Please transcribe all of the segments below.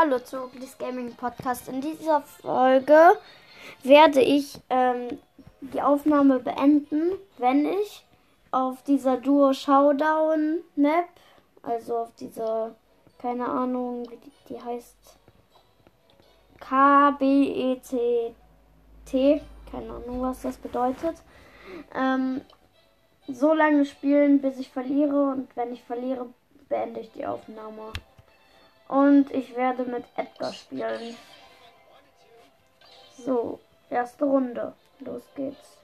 Hallo zu Rookies Gaming Podcast. In dieser Folge werde ich ähm, die Aufnahme beenden, wenn ich auf dieser Duo Showdown Map, also auf dieser, keine Ahnung, wie die, die heißt, K-B-E-C-T, keine Ahnung, was das bedeutet, ähm, so lange spielen, bis ich verliere und wenn ich verliere, beende ich die Aufnahme. Und ich werde mit Edgar spielen. So, erste Runde. Los geht's.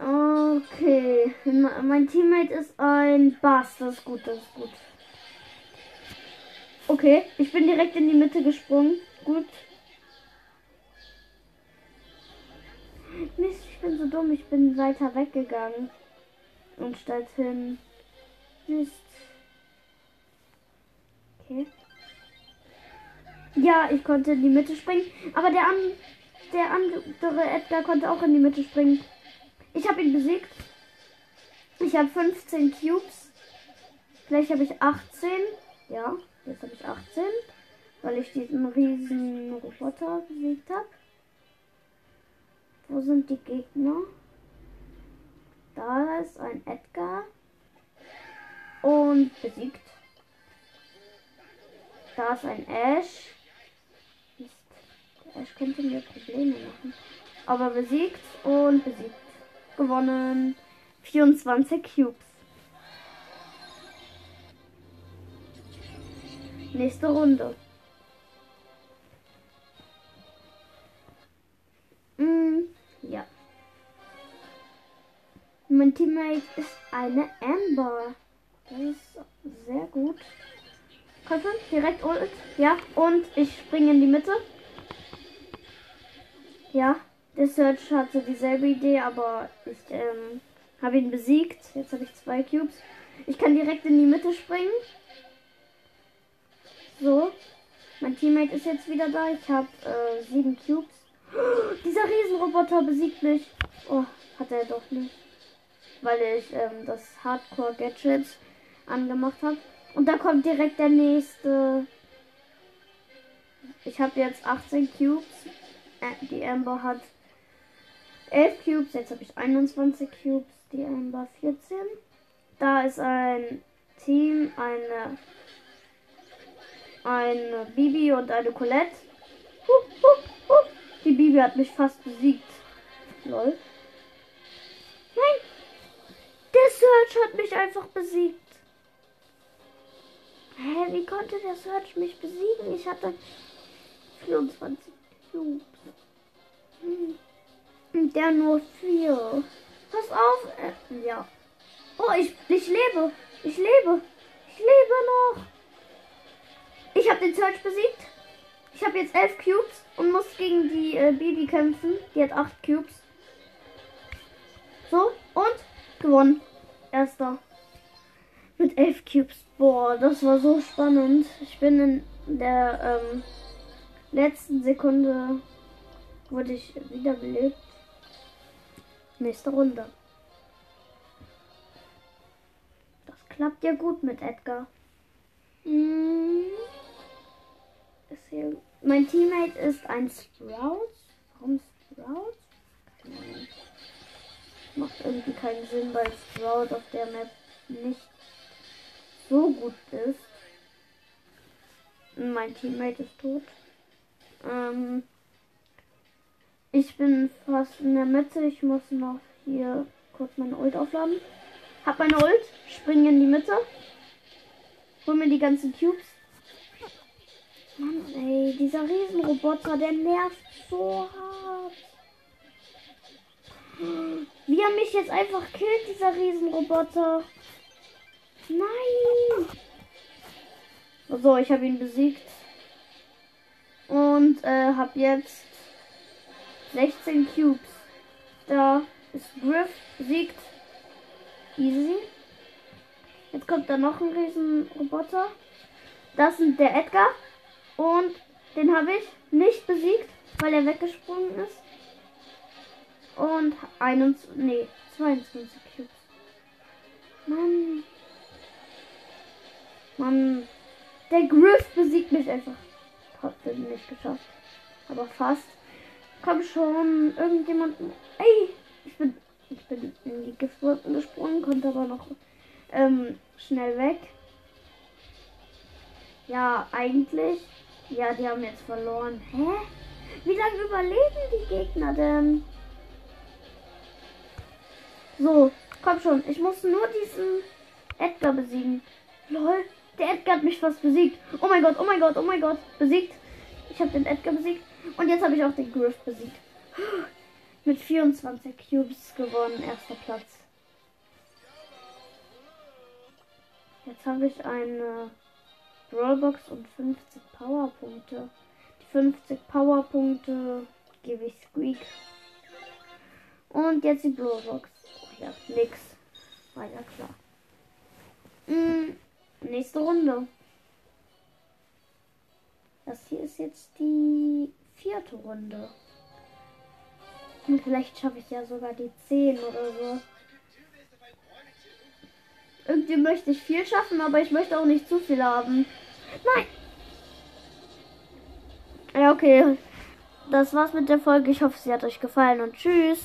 Okay, mein Teammate ist ein Bass. Das ist gut, das ist gut. Okay, ich bin direkt in die Mitte gesprungen. Gut. Mist, ich bin so dumm. Ich bin weiter weggegangen. Und statt hin. Mist. Okay. Ja, ich konnte in die Mitte springen. Aber der, an, der andere Edgar konnte auch in die Mitte springen. Ich habe ihn besiegt. Ich habe 15 Cubes. Vielleicht habe ich 18. Ja, jetzt habe ich 18. Weil ich diesen riesen Roboter besiegt habe. Wo sind die Gegner? Ist ein Edgar. Und besiegt. Da ist ein Ash. Mist. Der Ash könnte mir Probleme machen. Aber besiegt und besiegt. Gewonnen. 24 Cubes. Nächste Runde. Teammate ist eine Amber. Das ist sehr gut. Schon, direkt Ult. Ja, und ich springe in die Mitte. Ja, der Search hatte dieselbe Idee, aber ich ähm, habe ihn besiegt. Jetzt habe ich zwei Cubes. Ich kann direkt in die Mitte springen. So. Mein Teammate ist jetzt wieder da. Ich habe äh, sieben Cubes. Dieser Riesenroboter besiegt mich. Oh, hat er doch nicht weil ich ähm, das Hardcore Gadget angemacht habe. Und da kommt direkt der nächste. Ich habe jetzt 18 Cubes. Äh, die Amber hat 11 Cubes. Jetzt habe ich 21 Cubes. Die Amber 14. Da ist ein Team, eine, eine Bibi und eine Colette. Huh, huh, huh. Die Bibi hat mich fast besiegt. Lol. Search hat mich einfach besiegt. Hä, wie konnte der Search mich besiegen? Ich hatte 24 Cubes. Hm. Der nur 4. Pass auf. Äh, ja. Oh, ich, ich lebe. Ich lebe. Ich lebe noch. Ich habe den Search besiegt. Ich habe jetzt 11 Cubes und muss gegen die äh, Bibi kämpfen. Die hat 8 Cubes. So, und gewonnen. Erster. Mit elf Cubes. Boah, das war so spannend. Ich bin in der ähm, letzten Sekunde wurde ich wiederbelebt. Nächste Runde. Das klappt ja gut mit Edgar. Hm. Ist hier mein Teammate ist ein Sprout. Warum Sprout? Macht irgendwie keinen Sinn, weil Sprout auf der Map nicht so gut ist. Mein Teammate ist tot. Ähm ich bin fast in der Mitte. Ich muss noch hier kurz meine Ult aufladen. Hab meine Ult, springe in die Mitte. Hol mir die ganzen Cubes. Mann, ey, dieser Riesenroboter, der nervt so hart. Er mich jetzt einfach killt, dieser Riesenroboter. Nein! So, ich habe ihn besiegt. Und äh, habe jetzt 16 Cubes. Da ist Griff besiegt. Easy. Jetzt kommt da noch ein Riesenroboter. Das ist der Edgar. Und den habe ich nicht besiegt, weil er weggesprungen ist. Und 21, nee, 22 Cubes. Mann. Mann. Der Griff besiegt mich einfach. Trotzdem nicht geschafft. Aber fast. Komm schon, irgendjemand. Ey, ich bin, ich bin in die Giftwolken gesprungen, konnte aber noch ähm, schnell weg. Ja, eigentlich. Ja, die haben jetzt verloren. Hä? Wie lange überleben die Gegner denn? So, komm schon. Ich muss nur diesen Edgar besiegen. Lol, der Edgar hat mich fast besiegt. Oh mein Gott, oh mein Gott, oh mein Gott. Besiegt. Ich habe den Edgar besiegt. Und jetzt habe ich auch den Griff besiegt. Mit 24 Cubes gewonnen. Erster Platz. Jetzt habe ich eine Brawlbox und 50 Powerpunkte. Die 50 Powerpunkte gebe ich Squeak. Und jetzt die Brawlbox. Ja, nix. War ja klar. Hm, nächste Runde. Das hier ist jetzt die vierte Runde. Und vielleicht schaffe ich ja sogar die 10 oder so. Irgendwie möchte ich viel schaffen, aber ich möchte auch nicht zu viel haben. Nein! Ja, okay. Das war's mit der Folge. Ich hoffe, sie hat euch gefallen und tschüss.